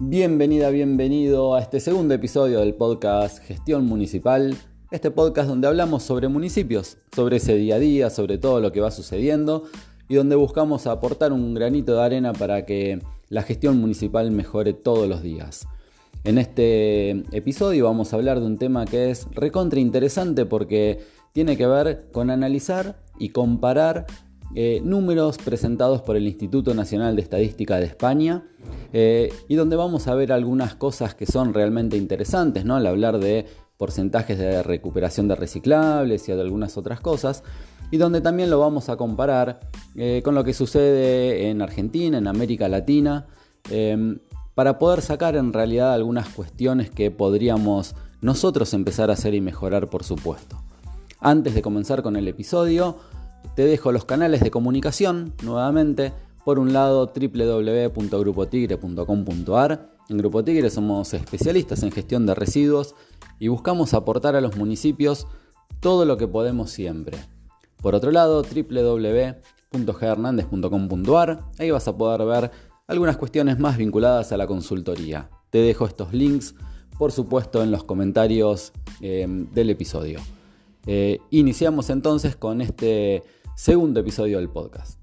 Bienvenida, bienvenido a este segundo episodio del podcast Gestión Municipal, este podcast donde hablamos sobre municipios, sobre ese día a día, sobre todo lo que va sucediendo y donde buscamos aportar un granito de arena para que la gestión municipal mejore todos los días. En este episodio vamos a hablar de un tema que es recontra interesante porque tiene que ver con analizar y comparar eh, números presentados por el Instituto Nacional de Estadística de España eh, y donde vamos a ver algunas cosas que son realmente interesantes, ¿no? al hablar de porcentajes de recuperación de reciclables y de algunas otras cosas, y donde también lo vamos a comparar eh, con lo que sucede en Argentina, en América Latina, em, para poder sacar en realidad algunas cuestiones que podríamos nosotros empezar a hacer y mejorar, por supuesto. Antes de comenzar con el episodio, te dejo los canales de comunicación nuevamente. Por un lado, www.grupotigre.com.ar. En Grupo Tigre somos especialistas en gestión de residuos y buscamos aportar a los municipios todo lo que podemos siempre. Por otro lado, www.ghernandez.com.ar. Ahí vas a poder ver algunas cuestiones más vinculadas a la consultoría. Te dejo estos links, por supuesto, en los comentarios eh, del episodio. Eh, iniciamos entonces con este segundo episodio del podcast.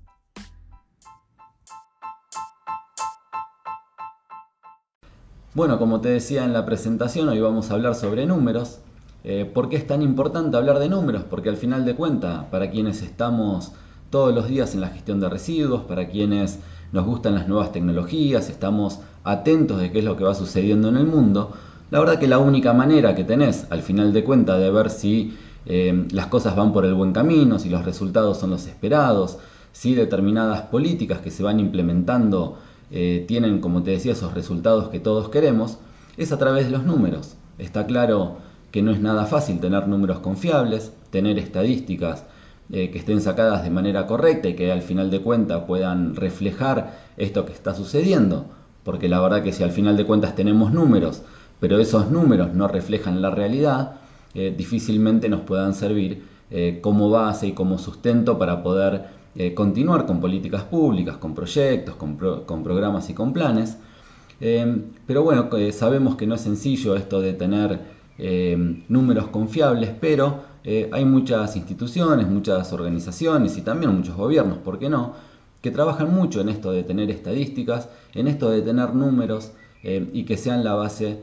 Bueno, como te decía en la presentación, hoy vamos a hablar sobre números. Eh, ¿Por qué es tan importante hablar de números? Porque al final de cuentas, para quienes estamos todos los días en la gestión de residuos, para quienes nos gustan las nuevas tecnologías, estamos atentos de qué es lo que va sucediendo en el mundo, la verdad que la única manera que tenés al final de cuentas de ver si eh, las cosas van por el buen camino, si los resultados son los esperados, si determinadas políticas que se van implementando eh, tienen, como te decía, esos resultados que todos queremos, es a través de los números. Está claro que no es nada fácil tener números confiables, tener estadísticas eh, que estén sacadas de manera correcta y que al final de cuentas puedan reflejar esto que está sucediendo, porque la verdad que si al final de cuentas tenemos números, pero esos números no reflejan la realidad, eh, difícilmente nos puedan servir eh, como base y como sustento para poder eh, continuar con políticas públicas, con proyectos, con, programas y con planes. pero bueno, sabemos que no es sencillo esto de tener números confiables, pero hay muchas instituciones, muchas organizaciones y también muchos gobiernos, ¿por qué no?, que trabajan mucho en esto de tener estadísticas, en esto de tener números y que sean la base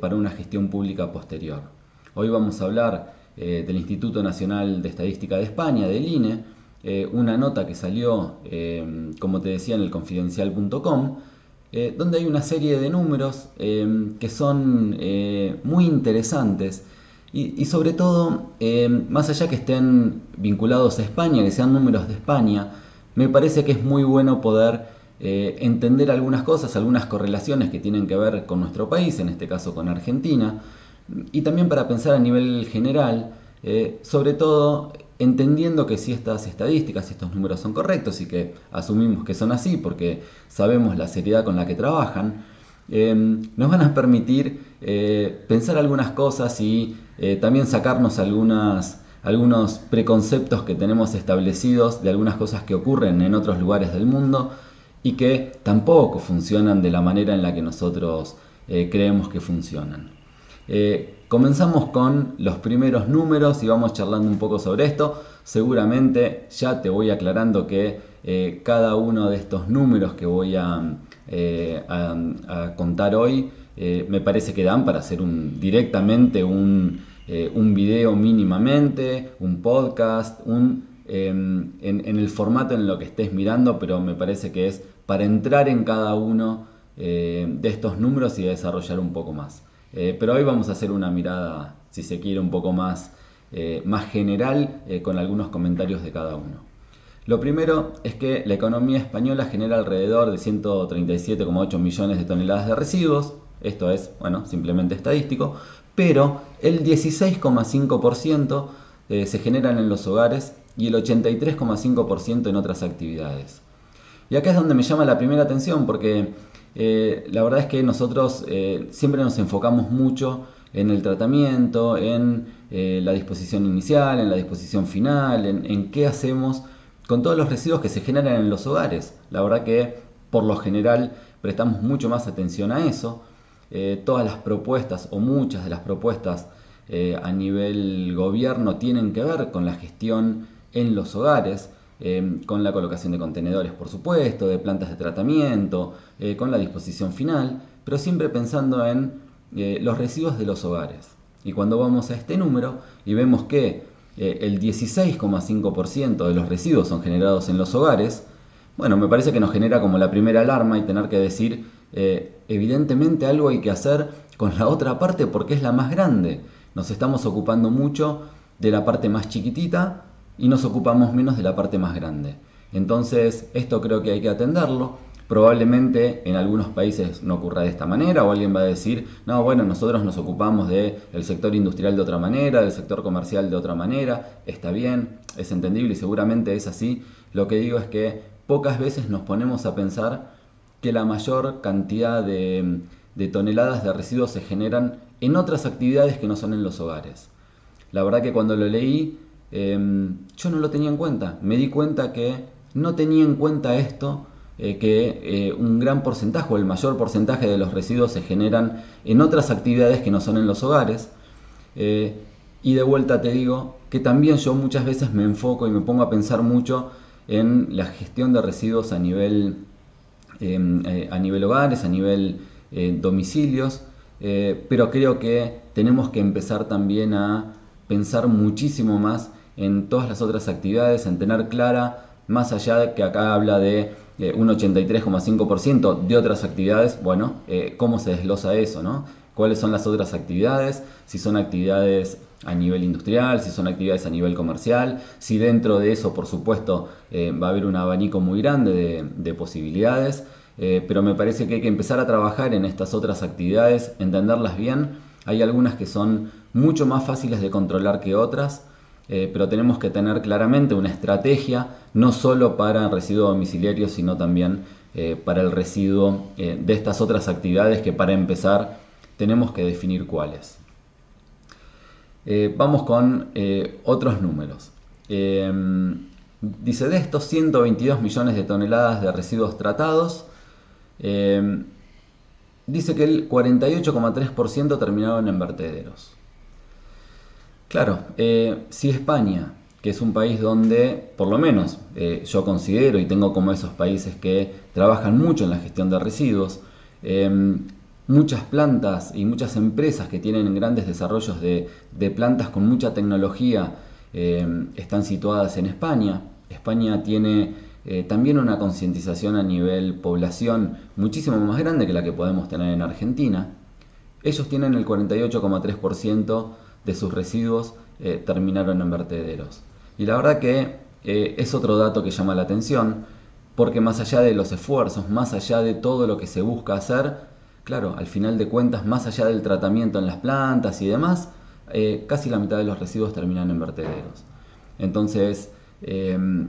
para una gestión pública posterior. Hoy vamos a hablar eh, del Instituto Nacional de Estadística de España, del INE, eh, una nota que salió, eh, como te decía, en el confidencial.com, donde hay una serie de números que son muy interesantes y, sobre todo, más allá que estén vinculados a España, que sean números de España, me parece que es muy bueno poder entender algunas cosas, algunas correlaciones que tienen que ver con nuestro país, en este caso con Argentina, y también para pensar a nivel general, eh, sobre todo entendiendo que si estas estadísticas, si estos números son correctos y que asumimos que son así porque sabemos la seriedad con la que trabajan, eh, nos van a permitir eh, pensar algunas cosas y también sacarnos algunos preconceptos que tenemos establecidos de algunas cosas que ocurren en otros lugares del mundo y que tampoco funcionan de la manera en la que nosotros creemos que funcionan. Eh, comenzamos con los primeros números y vamos charlando un poco sobre esto. Seguramente ya te voy aclarando que eh, cada uno de estos números que voy a, eh, contar hoy me parece que dan para hacer directamente un, video mínimamente, un podcast, un, em, en, el formato en lo que estés mirando, pero me parece que es para entrar en cada uno de estos números y desarrollar un poco más. Eh, pero hoy vamos a hacer una mirada, si se quiere, un poco más, eh, más general eh, con algunos comentarios de cada uno. Lo primero es que la economía española genera alrededor de 137,8 millones de toneladas de residuos, esto es, bueno, simplemente estadístico, pero el 16,5% se generan en los hogares y el 83,5% en otras actividades. Y acá es donde me llama la primera atención porque eh, la verdad es que nosotros eh, siempre nos enfocamos mucho en el tratamiento, en eh, la disposición inicial, en la disposición final, en, qué hacemos con todos los residuos que se generan en los hogares. La verdad que por lo general prestamos mucho más atención a eso. Todas las propuestas o muchas de las propuestas a nivel gobierno tienen que ver con la gestión en los hogares, eh, con la colocación de contenedores, por supuesto, de plantas de tratamiento, con la disposición final, pero siempre pensando en los residuos de los hogares. Y cuando vamos a este número y vemos que el 16,5% de los residuos son generados en los hogares, bueno, me parece que nos genera como la primera alarma y tener que decir, eh, evidentemente algo hay que hacer con la otra parte porque es la más grande. Nos estamos ocupando mucho de la parte más chiquitita y nos ocupamos menos de la parte más grande. Entonces, esto creo que hay que atenderlo. Probablemente en algunos países no ocurra de esta manera o alguien va a decir, no, bueno, nosotros nos ocupamos del sector industrial de otra manera, del sector comercial de otra manera, está bien, es entendible y seguramente es así. Lo que digo es que pocas veces nos ponemos a pensar que la mayor cantidad de, toneladas de residuos se generan en otras actividades que no son en los hogares. La verdad que cuando lo leí em, yo no lo tenía en cuenta. Me di cuenta que no tenía en cuenta esto, eh, que eh, un gran porcentaje o el mayor porcentaje de los residuos se generan en otras actividades que no son en los hogares. Eh, y de vuelta te digo que también yo muchas veces me enfoco y me pongo a pensar mucho en la gestión de residuos a nivel, em, a nivel hogares, a nivel domicilios, pero creo que tenemos que empezar también a pensar muchísimo más en todas las otras actividades, en tener clara, más allá de que acá habla de un 83,5% de otras actividades, bueno, cómo se desglosa eso, ¿no? ¿Cuáles son las otras actividades? Si son actividades a nivel industrial, si son actividades a nivel comercial, si dentro de eso, por supuesto, eh, va a haber un abanico muy grande de, posibilidades, eh, pero me parece que hay que empezar a trabajar en estas otras actividades, entenderlas bien. Hay algunas que son mucho más fáciles de controlar que otras, eh, pero tenemos que tener claramente una estrategia, no solo para el residuo domiciliario, sino también para el residuo de estas otras actividades que para empezar tenemos que definir cuáles. Eh, vamos con eh, otros números. Eh, dice, de estos 122 millones de toneladas de residuos tratados, dice que el 48,3% terminaron en vertederos. Claro, si España, que es un país donde, por lo menos yo considero y tengo como esos países que trabajan mucho en la gestión de residuos, muchas plantas y muchas empresas que tienen grandes desarrollos de, plantas con mucha tecnología eh, están situadas en España. España tiene eh, también una concientización a nivel población muchísimo más grande que la que podemos tener en Argentina. Ellos tienen el 48,3% de sus residuos eh, terminaron en vertederos. Y la verdad que es otro dato que llama la atención, porque más allá de los esfuerzos, más allá de todo lo que se busca hacer, claro, al final de cuentas, más allá del tratamiento en las plantas y demás, eh, casi la mitad de los residuos terminan en vertederos. Entonces, em,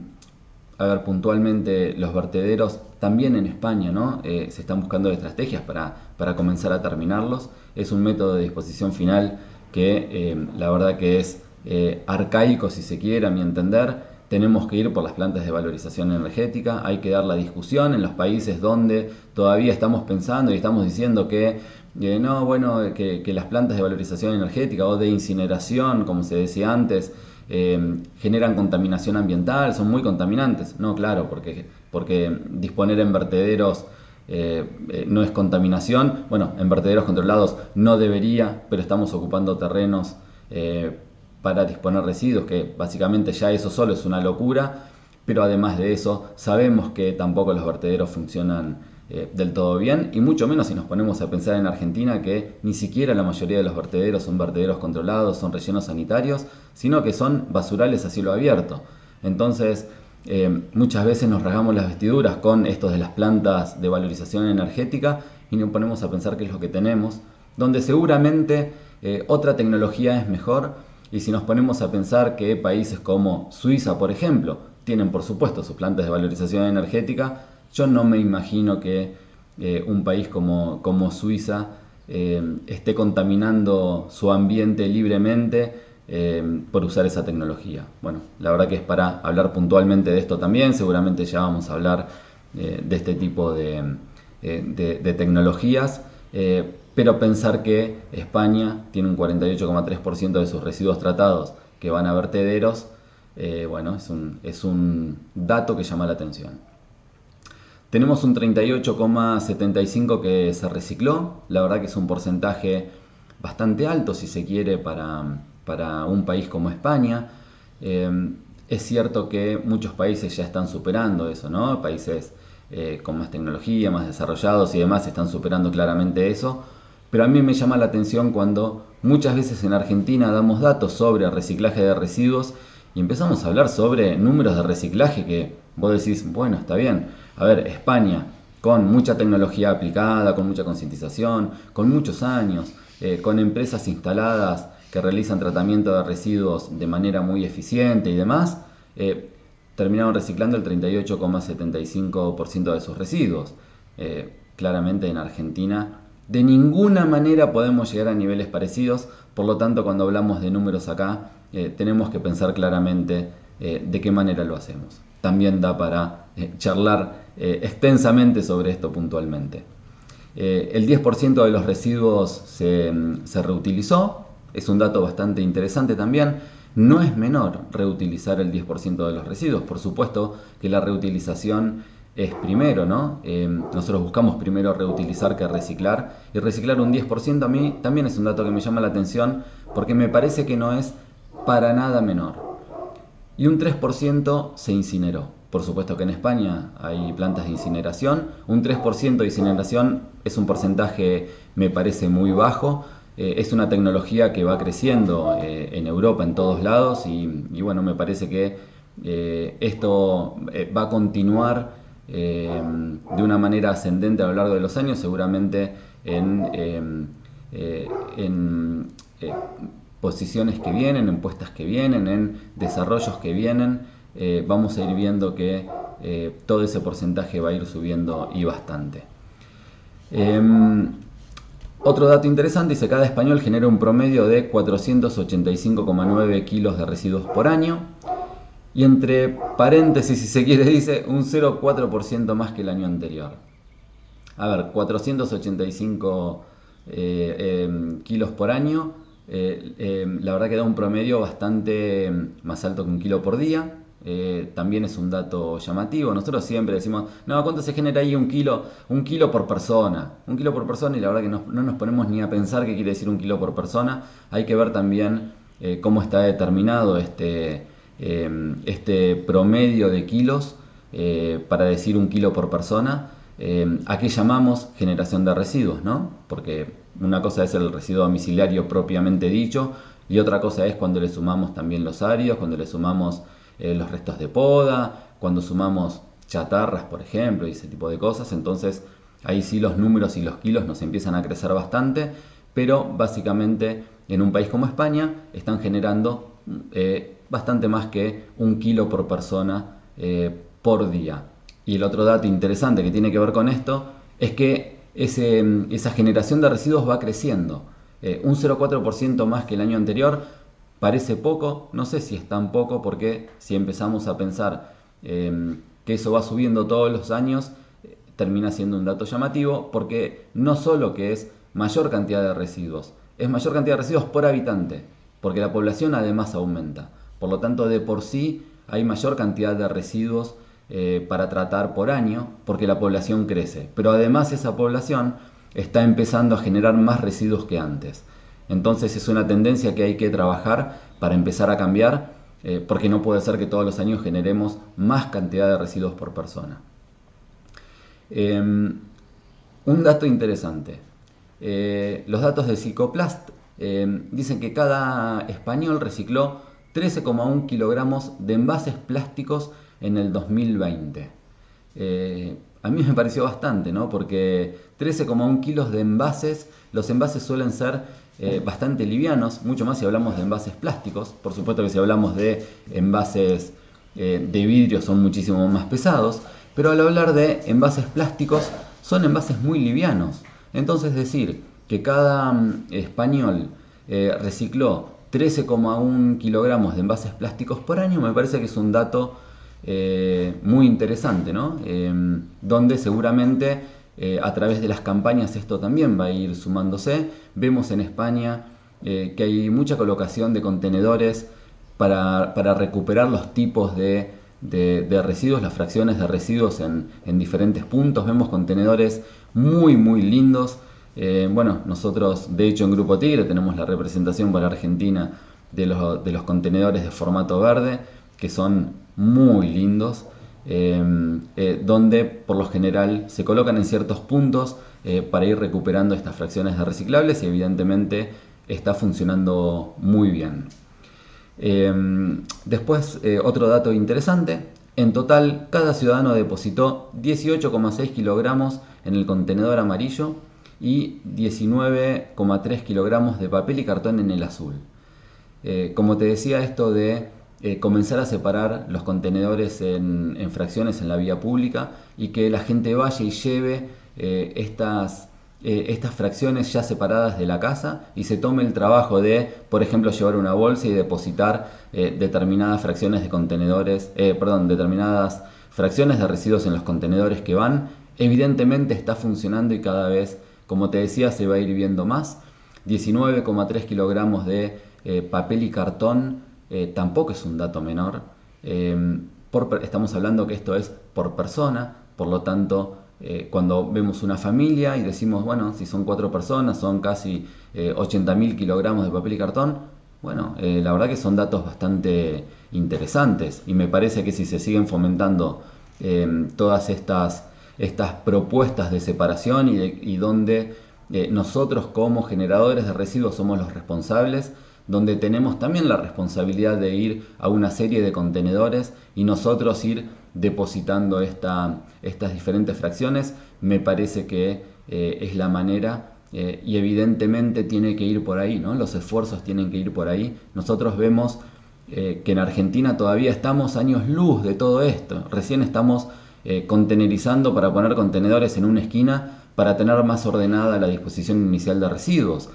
a ver, puntualmente los vertederos, también en España, ¿no? Eh, se están buscando estrategias para, para, comenzar a terminarlos. Es un método de disposición final que em, la verdad que es eh, arcaico, si se quiere, a mi entender, tenemos que ir por las plantas de valorización energética, hay que dar la discusión en los países donde todavía estamos pensando y estamos diciendo que eh, no, bueno, que, las plantas de valorización energética o de incineración, como se decía antes, eh, generan contaminación ambiental, son muy contaminantes. No, claro, porque, porque disponer en vertederos eh, no es contaminación. Bueno, en vertederos controlados no debería, pero estamos ocupando terrenos para disponer residuos, que básicamente ya eso solo es una locura, pero además de eso sabemos que tampoco los vertederos funcionan eh, del todo bien, y mucho menos si nos ponemos a pensar en Argentina que ni siquiera la mayoría de los vertederos son vertederos controlados, son rellenos sanitarios, sino que son basurales a cielo abierto. Entonces, eh, muchas veces nos rasgamos las vestiduras con estos de las plantas de valorización energética y nos ponemos a pensar qué es lo que tenemos, donde seguramente eh, otra tecnología es mejor, y si nos ponemos a pensar que países como Suiza, por ejemplo, tienen por supuesto sus plantas de valorización energética, yo no me imagino que eh, un país como, Suiza esté contaminando su ambiente libremente eh, por usar esa tecnología. Bueno, la verdad que es para hablar puntualmente de esto también, seguramente ya vamos a hablar de este tipo de, de, tecnologías, pero pensar que España tiene un 48,3% de sus residuos tratados que van a vertederos, bueno, es un, es un dato que llama la atención. Tenemos un 38,75 que se recicló, la verdad que es un porcentaje bastante alto si se quiere para, un país como España. Eh, es cierto que muchos países ya están superando eso, ¿no? Países eh, con más tecnología, más desarrollados y demás están superando claramente eso. Pero a mí me llama la atención cuando muchas veces en Argentina damos datos sobre reciclaje de residuos y empezamos a hablar sobre números de reciclaje que vos decís, bueno, está bien. A ver, España, con mucha tecnología aplicada, con mucha concientización, con muchos años, eh, con empresas instaladas que realizan tratamiento de residuos de manera muy eficiente y demás, eh, terminaron reciclando el 38,75% de sus residuos. Eh, claramente en Argentina de ninguna manera podemos llegar a niveles parecidos, por lo tanto cuando hablamos de números acá tenemos que pensar claramente de qué manera lo hacemos. También da para charlar extensamente sobre esto puntualmente. Eh, el 10% de los residuos se, reutilizó, es un dato bastante interesante también. No es menor reutilizar el 10% de los residuos, por supuesto que la reutilización es primero, ¿no? Eh, nosotros buscamos primero reutilizar que reciclar y reciclar un 10% a mí también es un dato que me llama la atención porque me parece que no es para nada menor. Y un 3% se incineró. Por supuesto que en España hay plantas de incineración. Un 3% de incineración es un porcentaje, me parece, muy bajo. Eh, es una tecnología que va creciendo eh, en Europa, en todos lados, y, bueno, me parece que eh, esto va a continuar de una manera ascendente a lo largo de los años, seguramente en, posiciones que vienen, en puestas que vienen, en desarrollos que vienen. Vamos a ir viendo que todo ese porcentaje va a ir subiendo y bastante. Em, otro dato interesante dice cada español genera un promedio de 485,9 kilos de residuos por año y entre paréntesis si se quiere dice un 0,4% más que el año anterior. A ver, 485 eh, em, kilos por año, em, la verdad que da un promedio bastante más alto que un kilo por día. Eh, también es un dato llamativo. Nosotros siempre decimos, no, ¿cuánto se genera ahí un kilo? Un kilo por persona. Un kilo por persona y la verdad que no, nos ponemos ni a pensar qué quiere decir un kilo por persona. Hay que ver también eh, cómo está determinado este, em, este promedio de kilos eh, para decir un kilo por persona. Em, ¿A qué llamamos generación de residuos? ¿no? Porque una cosa es el residuo domiciliario propiamente dicho y otra cosa es cuando le sumamos también los áridos, cuando le sumamos eh, los restos de poda, cuando sumamos chatarras, por ejemplo, y ese tipo de cosas, entonces ahí sí los números y los kilos nos empiezan a crecer bastante, pero básicamente en un país como España están generando eh, bastante más que un kilo por persona eh, por día. Y el otro dato interesante que tiene que ver con esto es que esa generación de residuos va creciendo. un 0,4% más que el año anterior, Parece poco, no sé si es tan poco porque si empezamos a pensar em, que eso va subiendo todos los años, termina siendo un dato llamativo porque no solo que es mayor cantidad de residuos, es mayor cantidad de residuos por habitante, porque la población además aumenta. Por lo tanto, de por sí hay mayor cantidad de residuos eh, para tratar por año porque la población crece. Pero además esa población está empezando a generar más residuos que antes. Entonces es una tendencia que hay que trabajar para empezar a cambiar, eh, porque no puede ser que todos los años generemos más cantidad de residuos por persona. Em, un dato interesante. Eh, los datos de Psicoplast em, dicen que cada español recicló 13,1 kilogramos de envases plásticos en el 2020. Eh, a mí me pareció bastante, ¿no? Porque 13,1 kilos de envases, los envases suelen ser eh, bastante livianos, mucho más si hablamos de envases plásticos. Por supuesto que si hablamos de envases eh, de vidrio son muchísimo más pesados, pero al hablar de envases plásticos son envases muy livianos. Entonces decir que cada mm, español eh, recicló 13,1 kilogramos de envases plásticos por año me parece que es un dato muy interesante, ¿no? donde seguramente eh, a través de las campañas esto también va a ir sumándose. Vemos en España eh, que hay mucha colocación de contenedores para, recuperar los tipos de, residuos, las fracciones de residuos en, diferentes puntos. Vemos contenedores muy, muy lindos. Eh, bueno, nosotros de hecho en Grupo Tigre tenemos la representación para Argentina de los, de los contenedores de formato verde, que son muy lindos. Em, eh, donde por lo general se colocan en ciertos puntos eh, para ir recuperando estas fracciones de reciclables y evidentemente está funcionando muy bien. Em, después, eh, otro dato interesante, en total cada ciudadano depositó 18,6 kilogramos en el contenedor amarillo y 19,3 kilogramos de papel y cartón en el azul. como te decía, esto de eh, comenzar a separar los contenedores en, fracciones en la vía pública y que la gente vaya y lleve eh, estas, eh, estas fracciones ya separadas de la casa y se tome el trabajo de, por ejemplo, llevar una bolsa y depositar determinadas fracciones de contenedores, perdón, determinadas fracciones de residuos en los contenedores que van. Evidentemente está funcionando y cada vez, como te decía, se va a ir viendo más. 19,3 kilogramos de papel y cartón eh, tampoco es un dato menor. Eh, estamos hablando que esto es por persona, por lo tanto, eh, cuando vemos una familia y decimos, bueno, si son cuatro personas, son casi 80.000 kilogramos de papel y cartón, bueno, la verdad que son datos bastante interesantes y me parece que si se siguen fomentando todas estas, estas propuestas de separación y, y donde nosotros como generadores de residuos somos los responsables, donde tenemos también la responsabilidad de ir a una serie de contenedores y nosotros ir depositando estas diferentes fracciones, me parece que eh, es la manera eh, y evidentemente tiene que ir por ahí, ¿no? los esfuerzos tienen que ir por ahí. Nosotros vemos eh, que en Argentina todavía estamos años luz de todo esto, recién estamos contenerizando para poner contenedores en una esquina para tener más ordenada la disposición inicial de residuos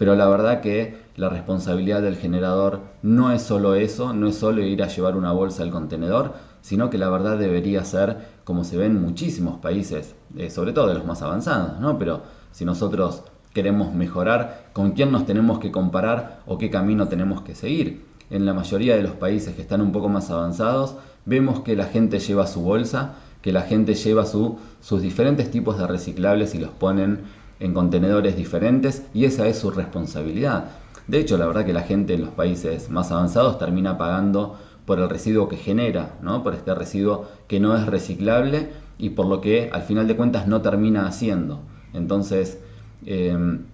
pero la verdad que la responsabilidad del generador no es solo eso, no es solo ir a llevar una bolsa al contenedor, sino que la verdad debería ser como se ve en muchísimos países, eh, sobre todo de los más avanzados, ¿no? Pero si nosotros queremos mejorar, ¿con quién nos tenemos que comparar o qué camino tenemos que seguir? En la mayoría de los países que están un poco más avanzados, vemos que la gente lleva su bolsa, que la gente lleva sus diferentes tipos de reciclables y los ponen en contenedores diferentes y esa es su responsabilidad. De hecho, la verdad que la gente en los países más avanzados termina pagando por el residuo que genera, ¿no? por este residuo que no es reciclable y por lo que al final de cuentas no termina haciendo. Entonces, em,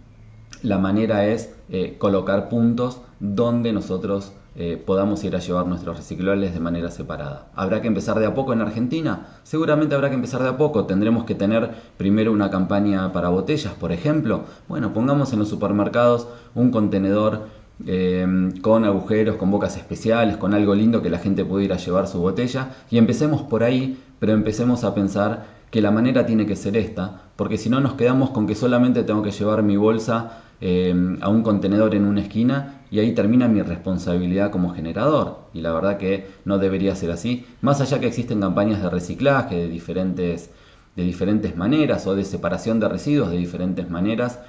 la manera es eh, colocar puntos donde nosotros eh, podamos ir a llevar nuestros reciclables de manera separada. ¿Habrá que empezar de a poco en Argentina? Seguramente habrá que empezar de a poco. Tendremos que tener primero una campaña para botellas, por ejemplo. Bueno, pongamos en los supermercados un contenedor eh, con agujeros, con bocas especiales, con algo lindo que la gente pueda ir a llevar su botella y empecemos por ahí, pero empecemos a pensar que la manera tiene que ser esta, porque si no nos quedamos con que solamente tengo que llevar mi bolsa eh, a un contenedor en una esquina y ahí termina mi responsabilidad como generador. Y la verdad que no debería ser así. Más allá que existen campañas de reciclaje de diferentes, de diferentes maneras o de separación de residuos de diferentes maneras,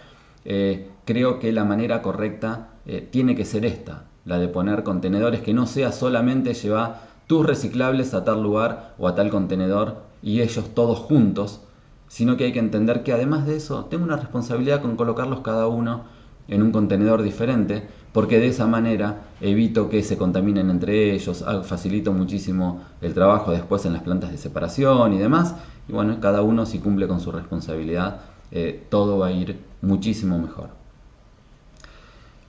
eh, creo que la manera correcta eh, tiene que ser esta, la de poner contenedores que no sea solamente llevar tus reciclables a tal lugar o a tal contenedor y ellos todos juntos, sino que hay que entender que además de eso tengo una responsabilidad con colocarlos cada uno en un contenedor diferente, porque de esa manera evito que se contaminen entre ellos, ah, facilito muchísimo el trabajo después en las plantas de separación y demás, y bueno, cada uno si cumple con su responsabilidad, eh, todo va a ir muchísimo mejor.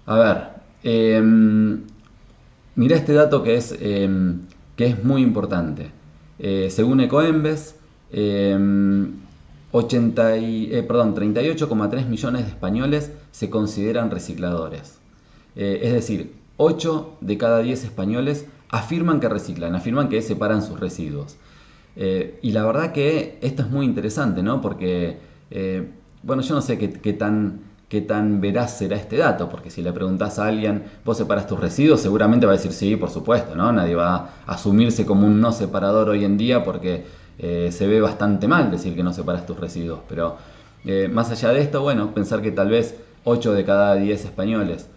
A ver, em, mira este dato que es, em, que es muy importante. Eh, según Ecoembes, em, 38,3 eh, millones de españoles se consideran recicladores. Eh, es decir, 8 de cada 10 españoles afirman que reciclan, afirman que separan sus residuos. Eh, y la verdad que esto es muy interesante, ¿no? Porque, bueno, yo no sé qué, tan, qué tan veraz será este dato, porque si le preguntas a alguien, ¿vos separas tus residuos? Seguramente va a decir sí, por supuesto, ¿no? Nadie va a asumirse como un no separador hoy en día porque se ve bastante mal decir que no separas tus residuos, pero más allá de esto, bueno, pensar que tal vez 8 de cada 10 españoles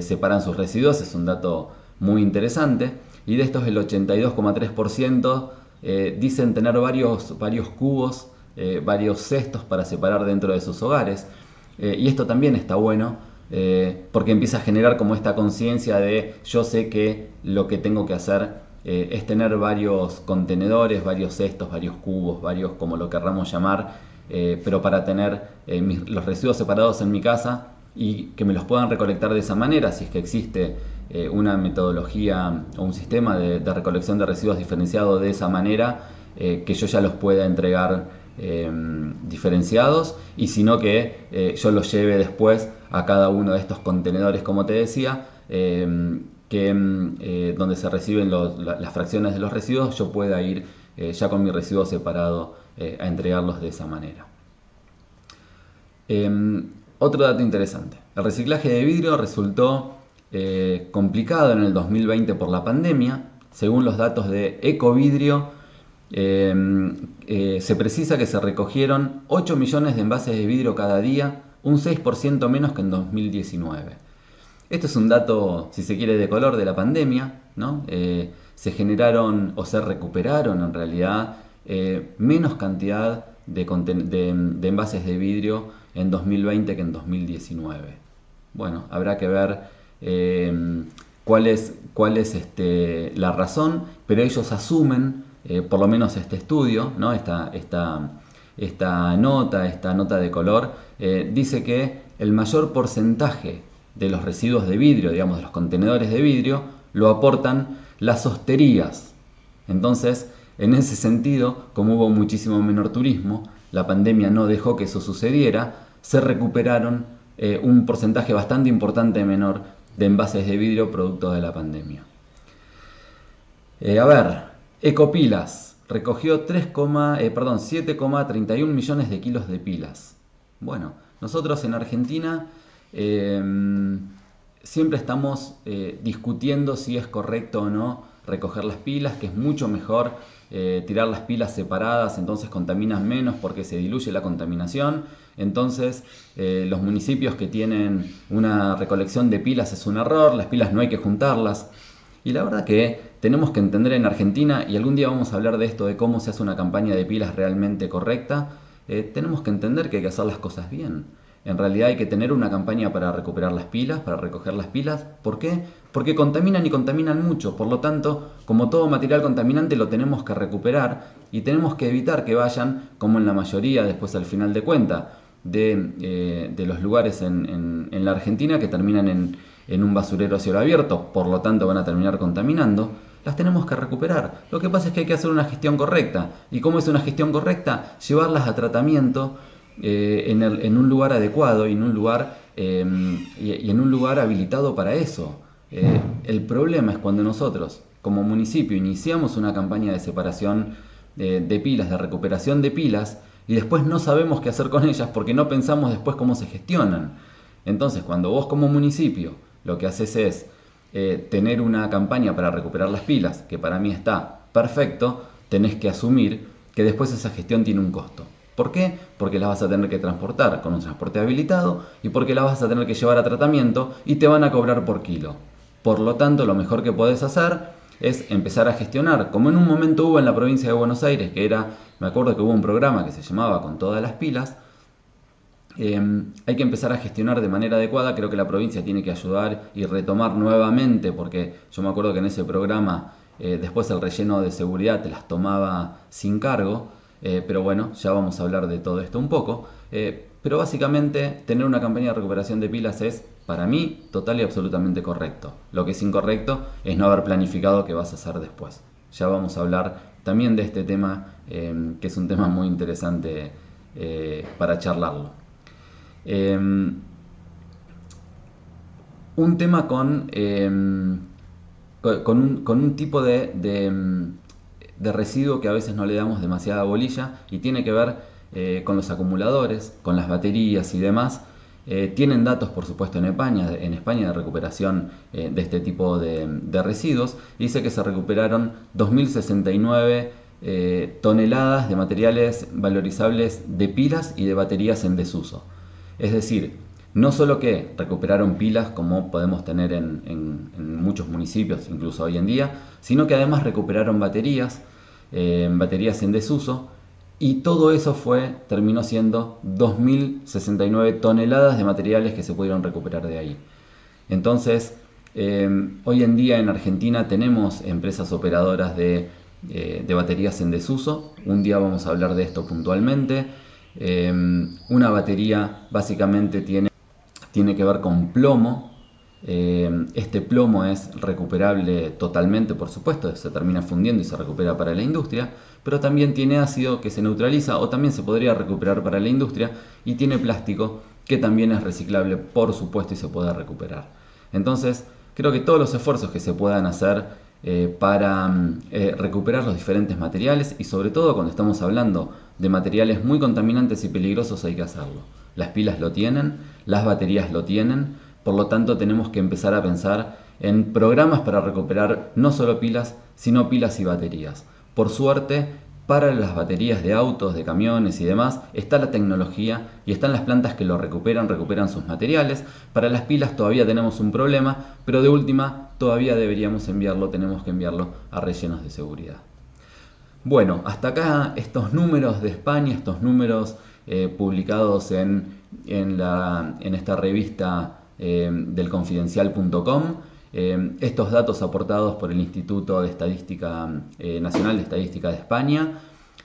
separan sus residuos es un dato muy interesante y de estos el 82,3% dicen tener varios, varios cubos, varios cestos para separar dentro de sus hogares. y esto también está bueno eh, porque empieza a generar como esta conciencia de yo sé que lo que tengo que hacer eh, es tener varios contenedores, varios cestos, varios cubos, varios como lo querramos llamar, eh, pero para tener los residuos separados en mi casa y que me los puedan recolectar de esa manera, si es que existe una metodología o un sistema de, recolección de residuos diferenciado de esa manera, que yo ya los pueda entregar diferenciados y sino que yo los lleve después a cada uno de estos contenedores, como te decía, em, em, eh, donde se reciben las fracciones de los residuos, yo pueda ir eh, ya con mi residuo separado eh, a entregarlos de esa manera. Em, otro dato interesante, el reciclaje de vidrio resultó complicado en el 2020 por la pandemia, según los datos de Ecovidrio, se precisa que se recogieron 8 millones de envases de vidrio cada día un 6% menos que en 2019. Esto es un dato, si se quiere, de color de la pandemia, ¿no? Eh, se generaron o se recuperaron en realidad eh, menos cantidad de, envases de vidrio en 2020 que en 2019. Bueno, habrá que ver eh, cuál es, cuál es este, la razón, pero ellos asumen, por lo menos este estudio, ¿no? esta, esta nota, esta nota de color, dice que el mayor porcentaje de los residuos de vidrio, digamos de los contenedores de vidrio, lo aportan las hosterías. Entonces, en ese sentido, como hubo muchísimo menor turismo, la pandemia no dejó que eso sucediera, se recuperaron eh, un porcentaje bastante importante menor de envases de vidrio producto de la pandemia. Eh, a ver, ecopilas recogió 3, eh, 7,31 millones de kilos de pilas. Bueno, nosotros en Argentina em, siempre estamos eh, discutiendo si es correcto o no recoger las pilas, que es mucho mejor eh, tirar las pilas separadas, entonces contaminan menos porque se diluye la contaminación. Entonces los municipios que tienen una recolección de pilas es un error, las pilas no hay que juntarlas. Y la verdad que tenemos que entender en Argentina, y algún día vamos a hablar de esto, de cómo se hace una campaña de pilas realmente correcta, eh, tenemos que entender que hay que hacer las cosas bien. En realidad hay que tener una campaña para recuperar las pilas, para recoger las pilas. ¿Por qué? Porque contaminan y contaminan mucho. Por lo tanto, como todo material contaminante lo tenemos que recuperar y tenemos que evitar que vayan, como en la mayoría, después al final de cuenta, de, eh, los lugares en la Argentina que terminan en, en un basurero a cielo abierto, por lo tanto van a terminar contaminando, las tenemos que recuperar. Lo que pasa es que hay que hacer una gestión correcta. ¿Y cómo es una gestión correcta? Llevarlas a tratamiento eh, en, un lugar adecuado y en un lugar, em, y, en un lugar habilitado para eso. Eh, el problema es cuando nosotros, como municipio, iniciamos una campaña de separación de, de pilas, de recuperación de pilas, y después no sabemos qué hacer con ellas porque no pensamos después cómo se gestionan. Entonces, cuando vos como municipio lo que haces es eh, tener una campaña para recuperar las pilas, que para mí está perfecto, tenés que asumir que después esa gestión tiene un costo. ¿Por qué? Porque las vas a tener que transportar con un transporte habilitado y porque las vas a tener que llevar a tratamiento y te van a cobrar por kilo. Por lo tanto, lo mejor que podés hacer es empezar a gestionar, como en un momento hubo en la provincia de Buenos Aires, que era, me acuerdo que hubo un programa que se llamaba Con todas las pilas, Em, hay que empezar a gestionar de manera adecuada, creo que la provincia tiene que ayudar y retomar nuevamente, porque yo me acuerdo que en ese programa eh, después el relleno de seguridad te las tomaba sin cargo, eh, pero bueno, ya vamos a hablar de todo esto un poco. Eh, pero básicamente tener una campaña de recuperación de pilas es, para mí, total y absolutamente correcto. Lo que es incorrecto es no haber planificado qué vas a hacer después. Ya vamos a hablar también de este tema, em, que es un tema muy interesante para charlarlo. Em, un tema con, em, con, un, tipo de, de, residuo que a veces no le damos demasiada bolilla y tiene que ver eh, con los acumuladores, con las baterías y demás. Eh, tienen datos, por supuesto, en España, en España de recuperación eh, de este tipo de, de, residuos. Dice que se recuperaron 2.069 toneladas de materiales valorizables de pilas y de baterías en desuso. Es decir, no solo que recuperaron pilas como podemos tener en, muchos municipios, incluso hoy en día, sino que además recuperaron baterías, eh, baterías en desuso, y todo eso fue, terminó siendo 2.069 toneladas de materiales que se pudieron recuperar de ahí. Entonces, eh, hoy en día en Argentina tenemos empresas operadoras eh, de, baterías en desuso. Un día vamos a hablar de esto puntualmente. una batería básicamente tiene tiene que ver con plomo. Eh, este plomo es recuperable totalmente, por supuesto, se termina fundiendo y se recupera para la industria, pero también tiene ácido que se neutraliza o también se podría recuperar para la industria y tiene plástico que también es reciclable, por supuesto, y se puede recuperar. Entonces, creo que todos los esfuerzos que se puedan hacer eh, para eh, recuperar los diferentes materiales y sobre todo cuando estamos hablando de materiales muy contaminantes y peligrosos hay que hacerlo. Las pilas lo tienen, las baterías lo tienen, por lo tanto tenemos que empezar a pensar en programas para recuperar no solo pilas, sino pilas y baterías. Por suerte, para las baterías de autos, de camiones y demás, está la tecnología y están las plantas que lo recuperan, recuperan sus materiales. Para las pilas todavía tenemos un problema, pero de última todavía deberíamos enviarlo, tenemos que enviarlo a rellenos de seguridad. Bueno, hasta acá estos números de España, estos números eh, publicados en, en, esta revista eh, del confidencial.com. Eh, estos datos aportados por el Instituto de Estadística Nacional de Estadística de España.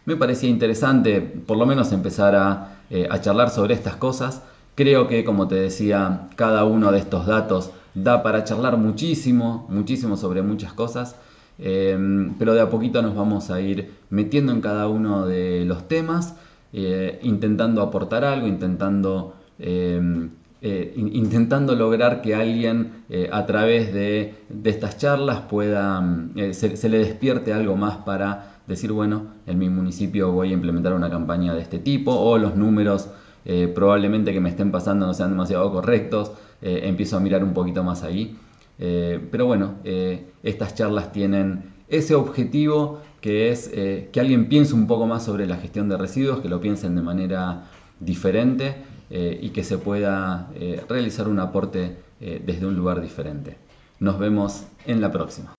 Me parecía interesante por lo menos empezar a, a charlar sobre estas cosas. Creo que, como te decía, cada uno de estos datos da para charlar muchísimo, muchísimo sobre muchas cosas. pero de a poquito nos vamos a ir metiendo en cada uno de los temas eh, intentando aportar algo, intentando, em, eh, intentando lograr que alguien eh, a través de, estas charlas pueda, se, se, le despierte algo más para decir, bueno, en mi municipio voy a implementar una campaña de este tipo o los números probablemente que me estén pasando no sean demasiado correctos, empiezo a mirar un poquito más ahí. pero bueno, estas charlas tienen ese objetivo que es eh, que alguien piense un poco más sobre la gestión de residuos, que lo piensen de manera diferente eh, y que se pueda eh, realizar un aporte desde un lugar diferente. Nos vemos en la próxima.